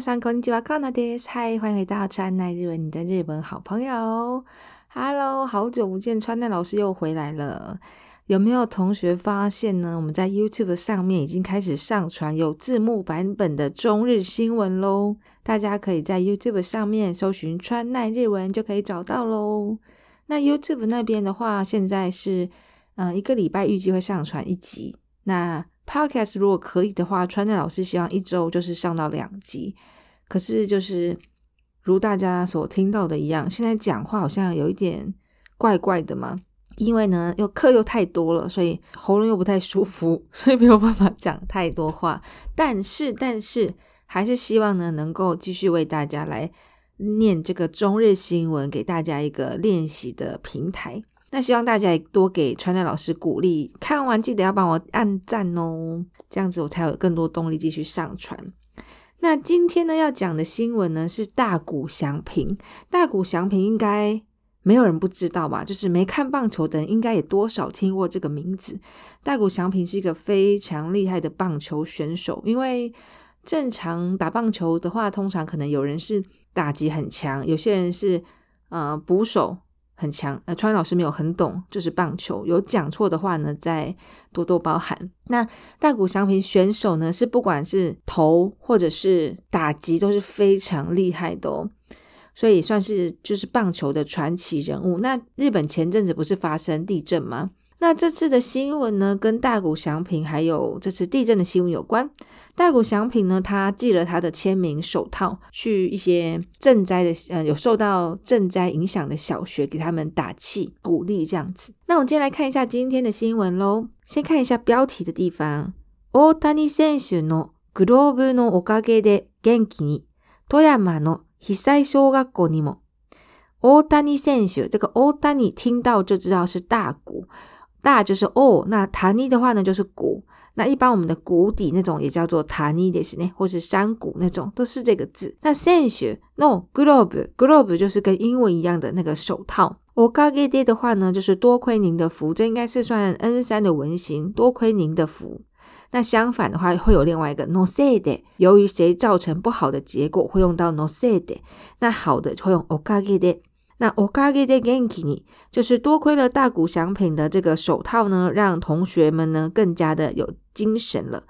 上こんにちは、c a n a d a 欢迎回到川奈日文，你的日本好朋友。Hello，好久不见，川奈老师又回来了。有没有同学发现呢？我们在 YouTube 上面已经开始上传有字幕版本的中日新闻喽。大家可以在 YouTube 上面搜寻川奈日文就可以找到喽。那 YouTube 那边的话，现在是嗯，一个礼拜预计会上传一集。那 Podcast 如果可以的话，川内老师希望一周就是上到两集。可是就是如大家所听到的一样，现在讲话好像有一点怪怪的嘛。因为呢，又课又太多了，所以喉咙又不太舒服，所以没有办法讲太多话。但是，但是还是希望呢，能够继续为大家来念这个中日新闻，给大家一个练习的平台。那希望大家也多给川奈老师鼓励，看完记得要帮我按赞哦，这样子我才有更多动力继续上传。那今天呢要讲的新闻呢是大谷翔平，大谷翔平应该没有人不知道吧？就是没看棒球的人，应该也多少听过这个名字。大谷翔平是一个非常厉害的棒球选手，因为正常打棒球的话，通常可能有人是打击很强，有些人是呃捕手。很强，呃，川老师没有很懂，就是棒球有讲错的话呢，再多多包涵。那大谷翔平选手呢，是不管是投或者是打击都是非常厉害的哦，所以算是就是棒球的传奇人物。那日本前阵子不是发生地震吗？那这次的新闻呢，跟大谷祥平还有这次地震的新闻有关。大谷祥平呢，他寄了他的签名手套去一些赈灾的，呃，有受到赈灾影响的小学，给他们打气、鼓励这样子。那我们今天来看一下今天的新闻喽。先看一下标题的地方。大谷选手のグローブのおかげで元気に富山の被災小学校にも大谷选手，这个大谷听到就知道是大谷。大就是哦，那塔尼的话呢就是谷，那一般我们的谷底那种也叫做塔尼的是呢，或是山谷那种都是这个字。那 s e n s e no globe globe 就是跟英文一样的那个手套。おかげで的话呢就是多亏您的福，这应该是算 N 三的文型，多亏您的福。那相反的话会有另外一个 no se 的，由于谁造成不好的结果会用到 no se 的，那好的就会用おかげで。那奥卡吉的感谢呢，就是多亏了大谷祥品的这个手套呢，让同学们呢更加的有精神了。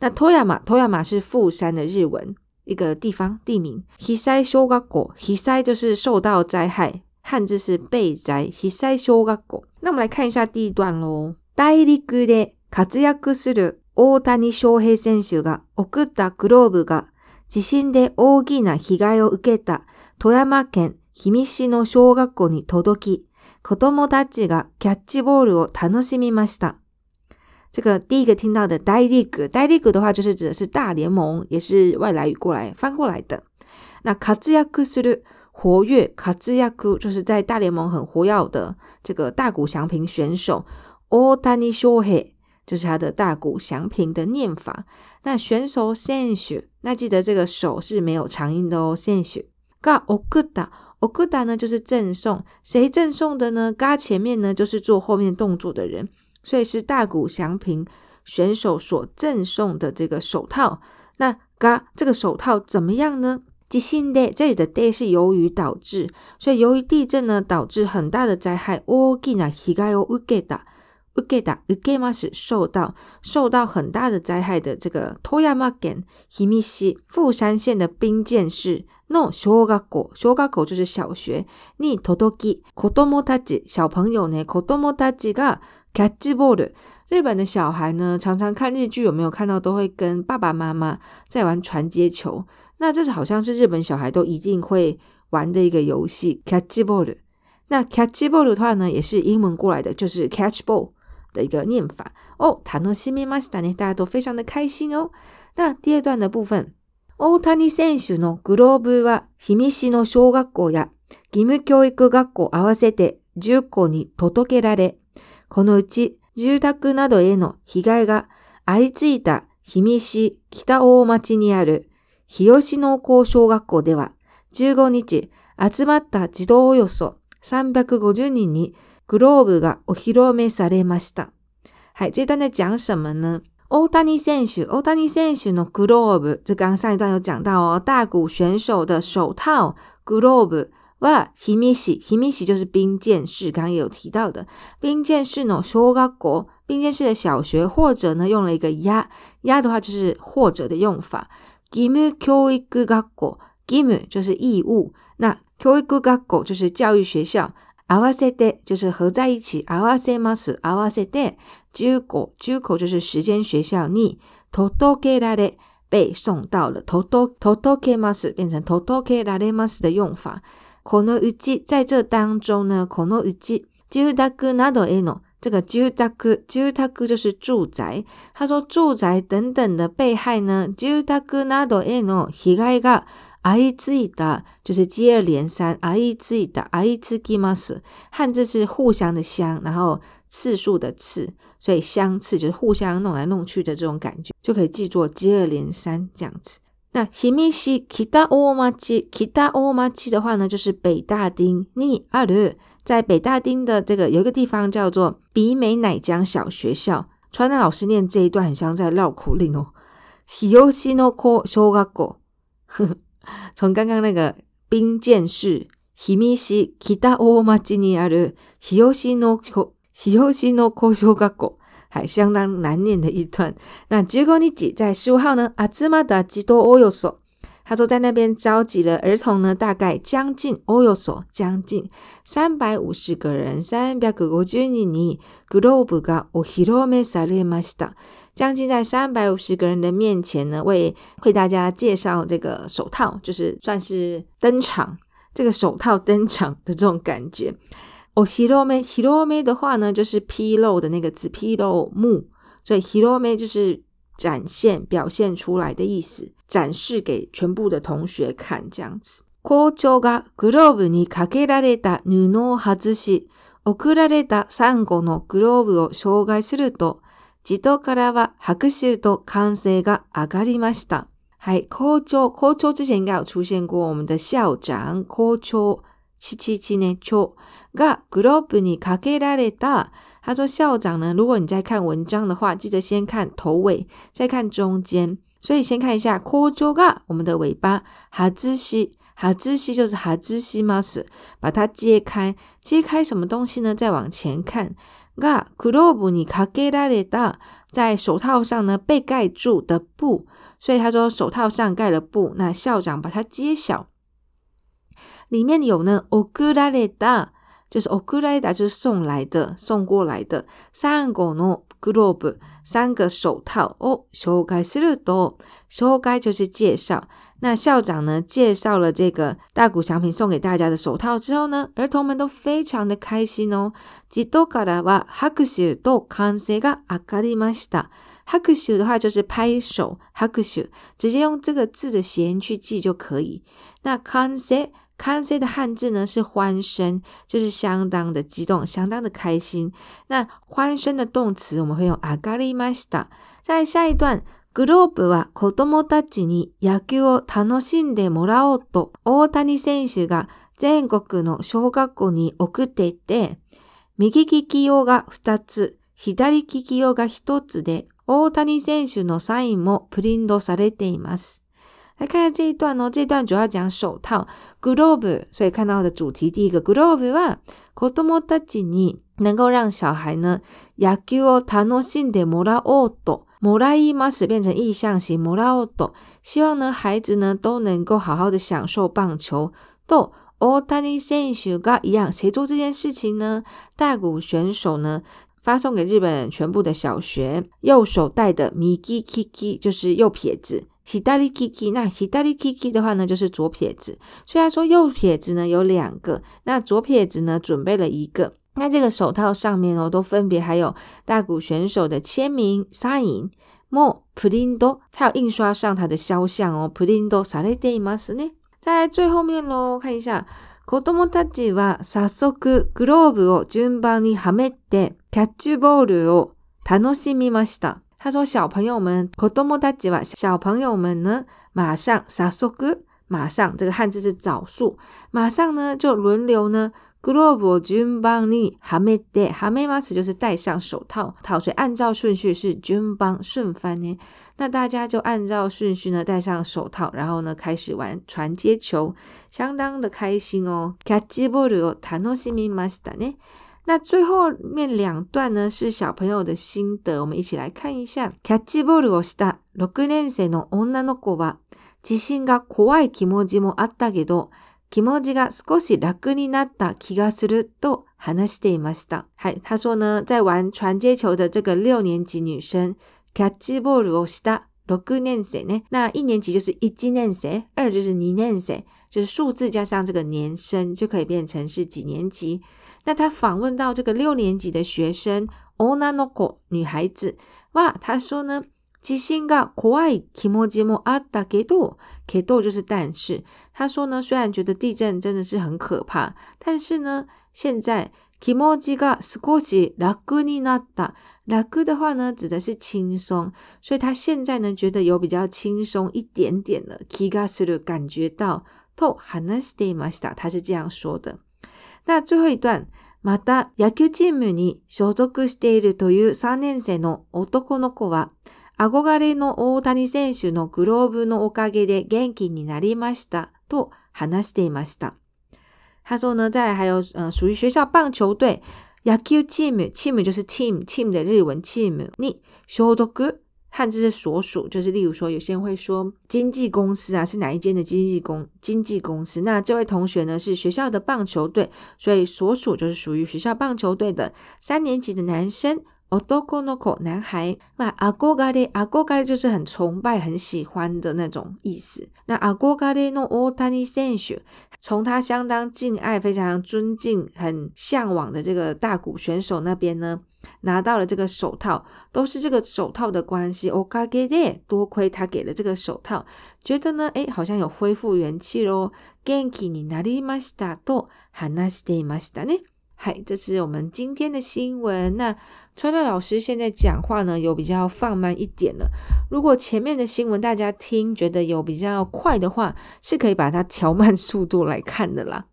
那 toyama 是富山的日文一个地方地名。ひさい o h i s さ i 就是受到灾害，汉字是被灾。h o い小学 o 那我们来看一下第一段喽。大陸で活躍する大谷祥平選手が送ったグローブが地震で大きな被害を受けた富山県。秘密市の小学校に届き、子供もたちがキャッチボールを楽しみました。这个 digetinda 大 league，大 league 的话就是指的是大联盟，也是外来语过来翻过来的。那 kazuyaku する活跃，kazuyaku 就是在大联盟很活跃的这个大谷翔平选手。オタニショウヘイ就是他的大谷翔平的念法。那选手センシュ，那记得这个手是没有长音的哦，センシュ。嘎哦 g u 哦 a o 呢就是赠送，谁赠送的呢？嘎前面呢就是做后面动作的人，所以是大谷祥平选手所赠送的这个手套。那嘎这个手套怎么样呢？地震的，这里的 “day” 是由于导致，所以由于地震呢导致很大的灾害。ogina higa 屋给达屋给嘛是受到受到很大的灾害的这个托亚马根西米西富山县的兵谏市的小学校小学校就是小学，你とどき子どもたち小朋友呢子どもたちがキャッチボール。日本的小孩呢，常常看日剧，有没有看到都会跟爸爸妈妈在玩传接球。那这是好像是日本小孩都一定会玩的一个游戏，c a キャッチ a ール。那 c a キャッチ a ール的话呢，也是英文过来的，就是 catch ball。的一个念法哦，楽しみましたね，大家都非常的开心哦。那第二段的部分，大谷選手のグローブは氷見市の小学校や義務教育学校合わせて10校に届けられ、このうち住宅などへの被害が相次いだ氷見市北大町にある日吉農工小学校では15日集まった児童およそ350人にグローブがお披露目されました。はい、次だね、じゃあ、什么呢？大谷選手、大谷選手のグローブ。刚刚上面有讲到哦，大谷選手的手套グローブ。哇，ひみし、ひみし就是兵健士，刚也有提到的。兵健士の小学校，兵健士的小学或者呢，用了一个や、や的话就是或者的用法。義務教育学校、義務就是义务，那教育学校就是教育学校。合わせて就是合在一起。合わせます、合わせて。中古、中古就是时间学校。に届给ら的被送到了。とと、とと给马斯变成とと给ら的马斯的用法。可能预计在这当中呢。この日記、住宅などの这个住宅、住宅就是住宅。他说住宅等等的被害呢。住宅などの被害が i c h 的，就是接二连三 i c h 的，Ichiimas 汉字是互相的相，然后次数的次，所以相次就是互相弄来弄去的这种感觉，就可以记住接二连三这样子。那ひみしキタオマキ、キタオマキ的话呢，就是北大丁ニアル，在北大丁的这个有一个地方叫做比美乃江小学校。川奈老师念这一段很像在绕口令哦。ひよしのこ小学校。从刚刚那个冰见市、ひみし、北大町にある日吉のこ、日吉の小学校还相当难念的一段。那结果呢，只在15号呢，あずまだ幾多およそ？他说在那边召集了儿童呢，大概将近およそ、将近三百五十个人。三百五十人にグローブがお披露目されました。将近在三百五十个人的面前呢，为为大家介绍这个手套，就是算是登场，这个手套登场的这种感觉。哦，hirome，hirome 的话呢，就是披露的那个字，披露幕，所以 hirome 就是展现、表现出来的意思，展示给全部的同学看这样子。コートがグローブにカゲラで打ぬの恥し送られたサンゴのグローブを障害すると。地頭からは拍手と歓声が上がりました。はい、校長、校長之前が出現过我们的校長、校長、七七七年長がグロープにかけられた。他说校長呢，如果你在看文章的话，记得先看頭尾，再看中间。所以先看一下校長が我们的尾巴，外し、哈兹西就是哈兹西，猫屎。把它揭开，揭开什么东西呢？再往前看，啊，布你盖了的，在手套上呢，被盖住的布。所以他说，手套上盖了布。那校长把它揭晓，里面有呢，奥古拉的达，就是奥古拉达，就是送来的，送过来的。三个呢。g l o b 三个手套哦，しょうがするど、しょ就是介绍。那校长呢，介绍了这个大谷祥平送给大家的手套之后呢，儿童们都非常的开心哦。一度からは拍手と感性が明かりました。拍手的话就是拍手，拍手，直接用这个字的谐音去记就可以。那感性。康熙的汉字呢是欢声，就是相当的激动，相当的开心。那欢声的动词我们会用あがりました。在下一段。グローブは子供たちに野球を楽しんでもらおうと大谷選手が全国の小学校に送っていて、右利き用が2つ、左利き用が1つで、大谷選手のサインもプリントされています。来看看这一段哦，这段主要讲手套。gulob，所以看到的主题第一个 gulob 啊 k o t o m o 能够让小孩呢，yakyo t a o d e m o d 变成意向型 m o r a d 希望呢孩子呢都能够好好的享受棒球。do o r t a n s n s g 一样，谁做这件事情呢？大谷选手呢发送给日本全部的小学右手戴的 miki kiki 就是右撇子。意大利 Kiki，那意大利 Kiki 的话呢，就是左撇子。虽然说右撇子呢有两个，那左撇子呢准备了一个。那这个手套上面哦，都分别还有大谷选手的签名沙 i 莫普林多，r 有印刷上他的肖像哦。普林多トされていまね。在最后面喽，看一下。子供たちはさっグローブを順番にはめてキャッチボールを楽しみました。他说：“小朋友们，小朋友们呢，马上唱首歌。马上，这个汉字是枣树。马上呢，就轮流呢，gloves，君你还没戴，哈没把尺，就是戴上手套。陶锤按照顺序是君帮顺番呢，那大家就按照顺序呢，戴上手套，然后呢，开始玩传接球，相当的开心哦。”那最后面两段呢，是小朋友的心得，我们一起来看一下。六年の女は、地震が怖い気持ちもあったけど、気持ちが少し楽になった気がすると話していました。是他说呢，在玩传接球的这个六年级女生。六年级呢，那一年级就是一年生，二就是二年生，就是数字加上这个年生就可以变成是几年级。那他访问到这个六年级的学生 Onanoko 女孩子哇，她说呢，自身が怖い気持ちもあだけど，けど就是但是。她说呢，虽然觉得地震真的是很可怕，但是呢，现在気持ちが少し楽になった。楽的话呢，指的是轻松，所以她现在呢，觉得有比较轻松一点点了。気がす u 感觉到 hanasu と話 m で s t a 她是这样说的。那最后一段。また、野球チームに所属しているという3年生の男の子は、憧れの大谷選手のグローブのおかげで元気になりましたと話していました。他说呢，再来还有，属于学校棒球队野球チーム、チーム就是チーム、チーム的日文チームに所属和这些所属，就是例如说，有些人会说经纪公司啊，是哪一间的经纪公经纪公司？那这位同学呢，是学校的棒球队，所以所属就是属于学校棒球队的三年级的男生，おとこのこ男孩。哇，あごがれあごがれ就是很崇拜、很喜欢的那种意思。那あごがれのオタニ先生。从他相当敬爱、非常尊敬、很向往的这个大谷选手那边呢，拿到了这个手套，都是这个手套的关系。多亏他给了这个手套，觉得呢，哎，好像有恢复元气喽。嗨，这是我们今天的新闻。那川大老师现在讲话呢，有比较放慢一点了。如果前面的新闻大家听觉得有比较快的话，是可以把它调慢速度来看的啦。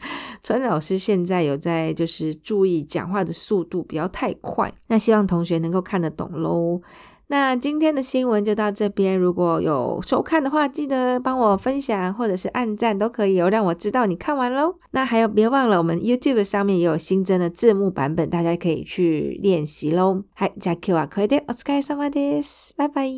川大老师现在有在就是注意讲话的速度不要太快，那希望同学能够看得懂喽。那今天的新闻就到这边，如果有收看的话，记得帮我分享或者是按赞都可以哦，让我知道你看完喽。那还有别忘了，我们 YouTube 上面也有新增的字幕版本，大家可以去练习喽。嗨，加 Q 啊，快点，我只该什么的，拜拜。